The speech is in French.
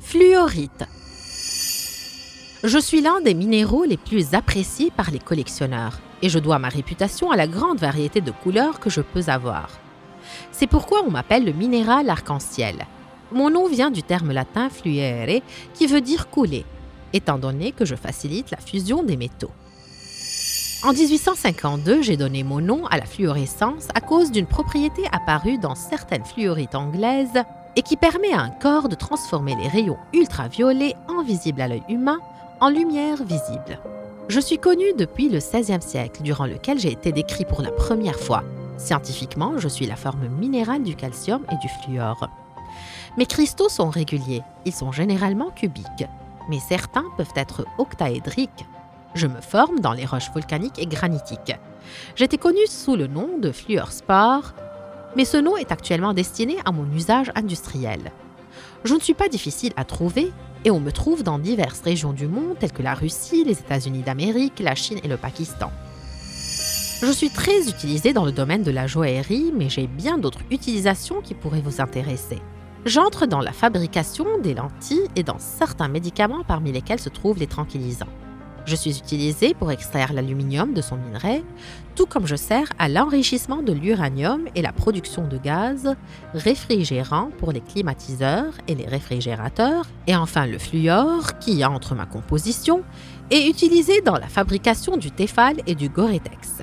Fluorite. Je suis l'un des minéraux les plus appréciés par les collectionneurs et je dois ma réputation à la grande variété de couleurs que je peux avoir. C'est pourquoi on m'appelle le minéral arc-en-ciel. Mon nom vient du terme latin fluere qui veut dire couler, étant donné que je facilite la fusion des métaux. En 1852, j'ai donné mon nom à la fluorescence à cause d'une propriété apparue dans certaines fluorites anglaises et qui permet à un corps de transformer les rayons ultraviolets invisibles à l'œil humain en lumière visible. Je suis connu depuis le XVIe siècle, durant lequel j'ai été décrit pour la première fois. Scientifiquement, je suis la forme minérale du calcium et du fluor. Mes cristaux sont réguliers, ils sont généralement cubiques, mais certains peuvent être octaédriques. Je me forme dans les roches volcaniques et granitiques. J'étais connu sous le nom de fluorspore, mais ce nom est actuellement destiné à mon usage industriel. Je ne suis pas difficile à trouver et on me trouve dans diverses régions du monde telles que la Russie, les États-Unis d'Amérique, la Chine et le Pakistan. Je suis très utilisé dans le domaine de la joaillerie, mais j'ai bien d'autres utilisations qui pourraient vous intéresser. J'entre dans la fabrication des lentilles et dans certains médicaments parmi lesquels se trouvent les tranquillisants. Je suis utilisé pour extraire l'aluminium de son minerai, tout comme je sers à l'enrichissement de l'uranium et la production de gaz, réfrigérant pour les climatiseurs et les réfrigérateurs, et enfin le fluor qui entre ma composition est utilisé dans la fabrication du Tefal et du Goretex.